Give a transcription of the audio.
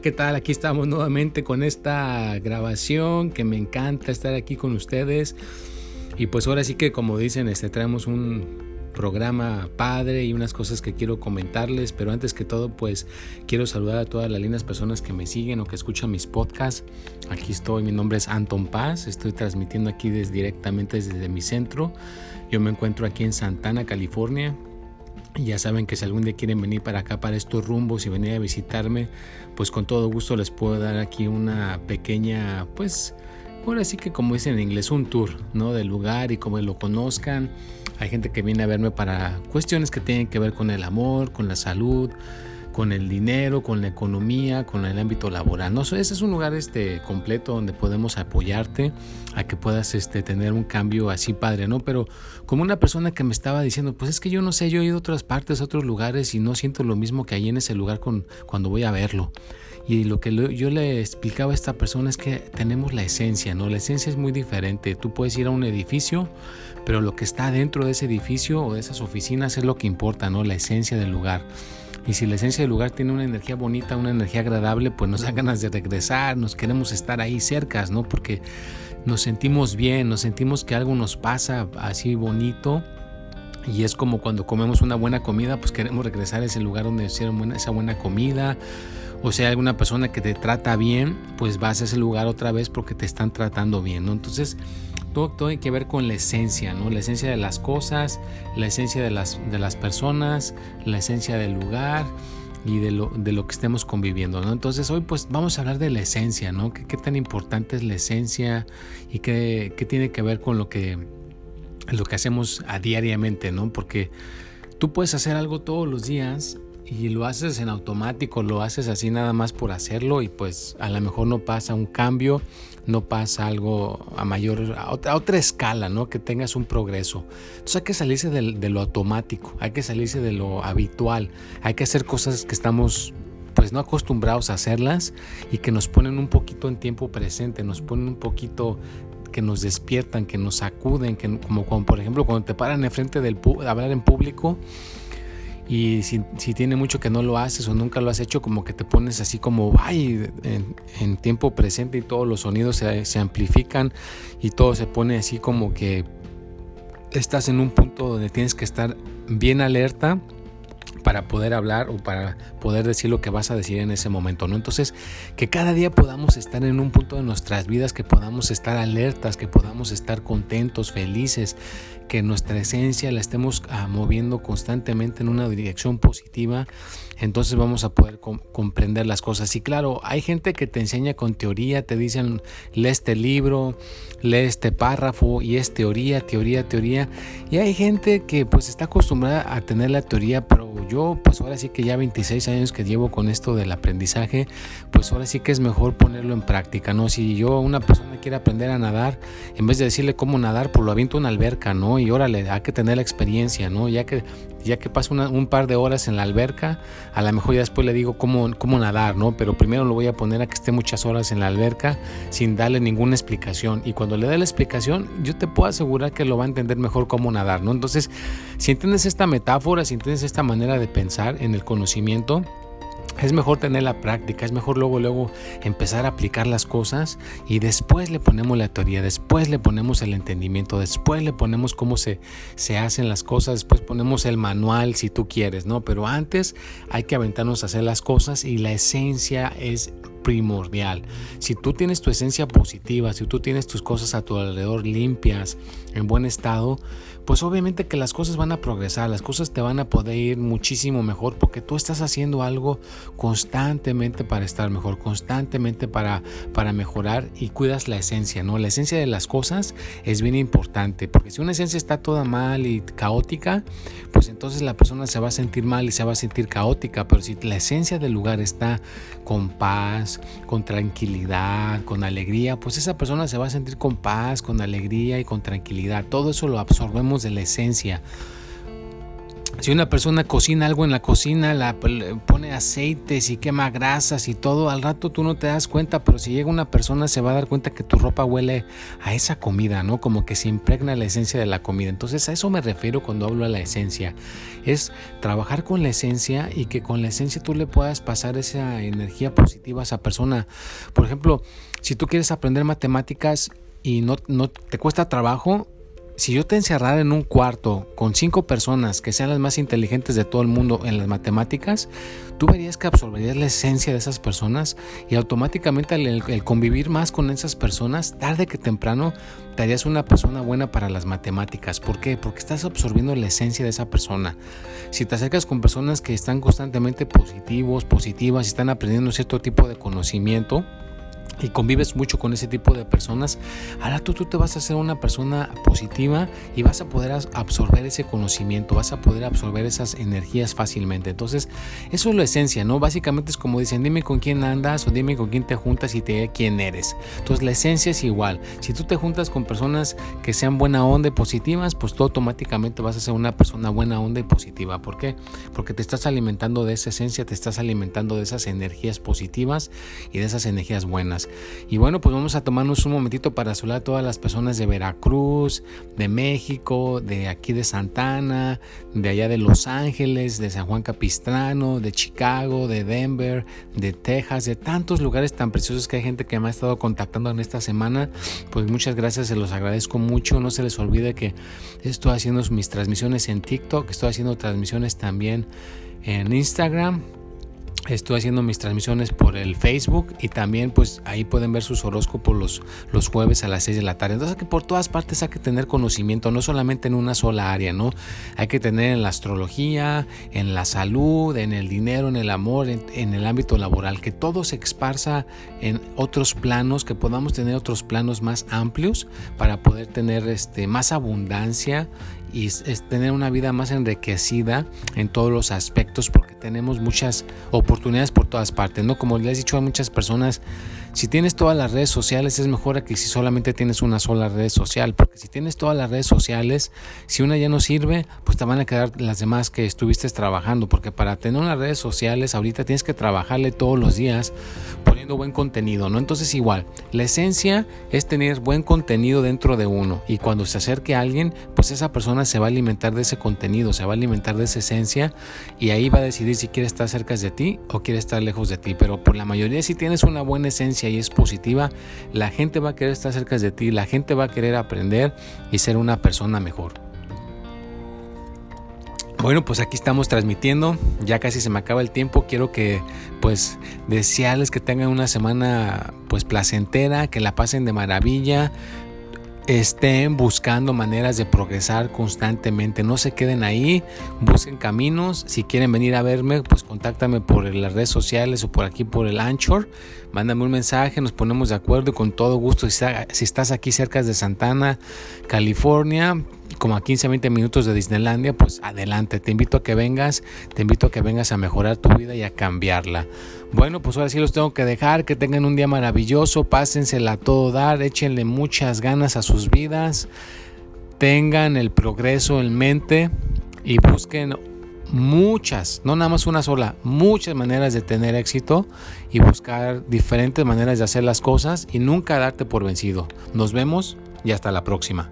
¿Qué tal? Aquí estamos nuevamente con esta grabación que me encanta estar aquí con ustedes. Y pues ahora sí que como dicen, este, traemos un programa padre y unas cosas que quiero comentarles, pero antes que todo pues quiero saludar a todas las lindas personas que me siguen o que escuchan mis podcasts. Aquí estoy, mi nombre es Anton Paz, estoy transmitiendo aquí desde, directamente desde mi centro. Yo me encuentro aquí en Santana, California, ya saben que si algún día quieren venir para acá, para estos rumbos y venir a visitarme, pues con todo gusto les puedo dar aquí una pequeña, pues, ahora sí que como dicen en inglés, un tour, ¿no? Del lugar y como lo conozcan. Hay gente que viene a verme para cuestiones que tienen que ver con el amor, con la salud, con el dinero, con la economía, con el ámbito laboral. ¿no? Ese es un lugar este, completo donde podemos apoyarte a que puedas este, tener un cambio así padre, ¿no? Pero como una persona que me estaba diciendo, pues es que yo no sé, yo he ido a otras partes, a otros lugares y no siento lo mismo que ahí en ese lugar con, cuando voy a verlo. Y lo que yo le explicaba a esta persona es que tenemos la esencia, ¿no? La esencia es muy diferente. Tú puedes ir a un edificio, pero lo que está dentro de ese edificio o de esas oficinas es lo que importa, ¿no? La esencia del lugar. Y si la esencia del lugar tiene una energía bonita, una energía agradable, pues nos da ganas de regresar, nos queremos estar ahí cerca, ¿no? Porque nos sentimos bien, nos sentimos que algo nos pasa así bonito. Y es como cuando comemos una buena comida, pues queremos regresar a ese lugar donde hicieron esa buena comida. O sea, alguna persona que te trata bien, pues vas a ese lugar otra vez porque te están tratando bien, ¿no? Entonces, todo, tiene que ver con la esencia, ¿no? La esencia de las cosas, la esencia de las, de las personas, la esencia del lugar y de lo, de lo que estemos conviviendo, ¿no? Entonces hoy pues vamos a hablar de la esencia, ¿no? ¿Qué, tan importante es la esencia y qué, qué, tiene que ver con lo que, lo que hacemos a diariamente, ¿no? Porque tú puedes hacer algo todos los días y lo haces en automático, lo haces así nada más por hacerlo y pues a lo mejor no pasa un cambio, no pasa algo a mayor, a otra, escala, ¿no? Que tengas un progreso. Entonces hay que salirse de, de, lo automático, hay que salirse de lo habitual, hay que hacer cosas que estamos pues no acostumbrados a hacerlas y que nos ponen un poquito en tiempo presente, nos ponen un poquito que nos despiertan, que nos sacuden, que como, como por ejemplo cuando te paran enfrente del hablar en público y si, tiene mucho que no lo haces o nunca lo has hecho, como que te pones así como, ay, en, tiempo presente y todos los sonidos se, se, amplifican y todo se pone así como que estás en un punto donde tienes que estar bien alerta para poder hablar o para poder decir lo que vas a decir en ese momento, ¿no? Entonces, que cada día podamos estar en un punto de nuestras vidas, que podamos estar alertas, que podamos estar contentos, felices, que nuestra esencia la estemos ah, moviendo constantemente en una dirección positiva, entonces vamos a poder comprender las cosas. Y claro, hay gente que te enseña con teoría, te dicen, lee este libro, lee este párrafo y es teoría, teoría, teoría. Y hay gente que pues está acostumbrada a tener la teoría, pero yo pues ahora sí que ya 26 años que llevo con esto del aprendizaje, pues ahora sí que es mejor ponerlo en práctica, ¿no? Si yo una persona quiere aprender a nadar, en vez de decirle cómo nadar, pues lo aviento a una alberca, ¿no? Y órale, hay que tener la experiencia, ¿no? Ya que ya que pasa un par de horas en la alberca, a lo mejor ya después le digo cómo, cómo nadar, ¿no? Pero primero lo voy a poner a que esté muchas horas en la alberca sin darle ninguna explicación. Y cuando le dé la explicación, yo te puedo asegurar que lo va a entender mejor cómo nadar, ¿no? Entonces, si entiendes esta metáfora, si entiendes esta manera de pensar en el conocimiento, es mejor tener la práctica, es mejor luego, luego empezar a aplicar las cosas y después le ponemos la teoría, después le ponemos el entendimiento, después le ponemos cómo se, se hacen las cosas, después ponemos el manual si tú quieres, ¿no? Pero antes hay que aventarnos a hacer las cosas y la esencia es primordial. Si tú tienes tu esencia positiva, si tú tienes tus cosas a tu alrededor limpias, en buen estado, pues obviamente que las cosas van a progresar, las cosas te van a poder ir muchísimo mejor porque tú estás haciendo algo constantemente para estar mejor, constantemente para, para mejorar y cuidas la esencia, ¿no? La esencia de las cosas es bien importante porque si una esencia está toda mal y caótica, pues entonces la persona se va a sentir mal y se va a sentir caótica, pero si la esencia del lugar está con paz, con tranquilidad, con alegría, pues esa persona se va a sentir con paz, con alegría y con tranquilidad. Todo eso lo absorbemos de la esencia. Si una persona cocina algo en la cocina, la pone aceites y quema grasas y todo, al rato tú no te das cuenta, pero si llega una persona se va a dar cuenta que tu ropa huele a esa comida, ¿no? Como que se impregna la esencia de la comida. Entonces a eso me refiero cuando hablo a la esencia. Es trabajar con la esencia y que con la esencia tú le puedas pasar esa energía positiva a esa persona. Por ejemplo, si tú quieres aprender matemáticas y no, no te cuesta trabajo, si yo te encerrara en un cuarto con cinco personas que sean las más inteligentes de todo el mundo en las matemáticas, tú verías que absorberías la esencia de esas personas y automáticamente el, convivir más con esas personas, tarde que temprano, te harías una persona buena para las matemáticas. ¿Por qué? Porque estás absorbiendo la esencia de esa persona. Si te acercas con personas que están constantemente positivos, positivas y están aprendiendo cierto tipo de conocimiento, y convives mucho con ese tipo de personas, ahora tú, tú te vas a hacer una persona positiva y vas a poder absorber ese conocimiento, vas a poder absorber esas energías fácilmente. Entonces, eso es la esencia, ¿no? Básicamente es como dicen, dime con quién andas o dime con quién te juntas y te diré quién eres. Entonces, la esencia es igual. Si tú te juntas con personas que sean buena onda y positivas, pues tú automáticamente vas a ser una persona buena onda y positiva. ¿Por qué? Porque te estás alimentando de esa esencia, te estás alimentando de esas energías positivas y de esas energías buenas. Y bueno, pues vamos a tomarnos un momentito para saludar a todas las personas de Veracruz, de México, de aquí de Santana, de allá de Los Ángeles, de San Juan Capistrano, de Chicago, de Denver, de Texas, de tantos lugares tan preciosos que hay gente que me ha estado contactando en esta semana. Pues muchas gracias, se los agradezco mucho. No se les olvide que estoy haciendo mis transmisiones en TikTok, estoy haciendo transmisiones también en Instagram Estoy haciendo mis transmisiones por el Facebook y también pues ahí pueden ver sus horóscopos los, los jueves a las 6 de la tarde. Entonces que por todas partes hay que tener conocimiento, no solamente en una sola área, ¿no? Hay que tener en la astrología, en la salud, en el dinero, en el amor, en, en el ámbito laboral, que todo se esparza en otros planos, que podamos tener otros planos más amplios para poder tener este, más abundancia y es, tener una vida más enriquecida en todos los aspectos porque tenemos muchas oportunidades por todas partes, ¿no? Como les he dicho a muchas personas, si tienes todas las redes sociales es mejor que si solamente tienes una sola red social, porque si tienes todas las redes sociales, si una ya no sirve, pues te van a quedar las demás que estuviste trabajando, porque para tener unas redes sociales ahorita tienes que trabajarle todos los días buen contenido, ¿no? Entonces igual, la esencia es tener buen contenido dentro de uno y cuando se acerque a alguien, pues esa persona se va a alimentar de ese contenido, se va a alimentar de esa esencia y ahí va a decidir si quiere estar cerca de ti o quiere estar lejos de ti, pero por la mayoría si tienes una buena esencia y es positiva, la gente va a querer estar cerca de ti, la gente va a querer aprender y ser una persona mejor. Bueno, pues aquí estamos transmitiendo, ya casi se me acaba el tiempo, quiero que pues desearles que tengan una semana pues placentera, que la pasen de maravilla, estén buscando maneras de progresar constantemente. No se queden ahí, busquen caminos. Si quieren venir a verme, pues contáctame por las redes sociales o por aquí por el Anchor. Mándame un mensaje, nos ponemos de acuerdo y con todo gusto. Si, estás aquí cerca de Santana, California, como a 15 20 minutos de Disneylandia, pues adelante, te invito a que vengas, te invito a que vengas a mejorar tu vida y a cambiarla. Bueno, pues ahora sí los tengo que dejar, que tengan un día maravilloso, pásensela a todo dar, échenle muchas ganas a sus vidas, tengan el progreso en mente y busquen muchas, no nada más una sola, muchas maneras de tener éxito y buscar diferentes maneras de hacer las cosas y nunca darte por vencido. Nos vemos y hasta la próxima.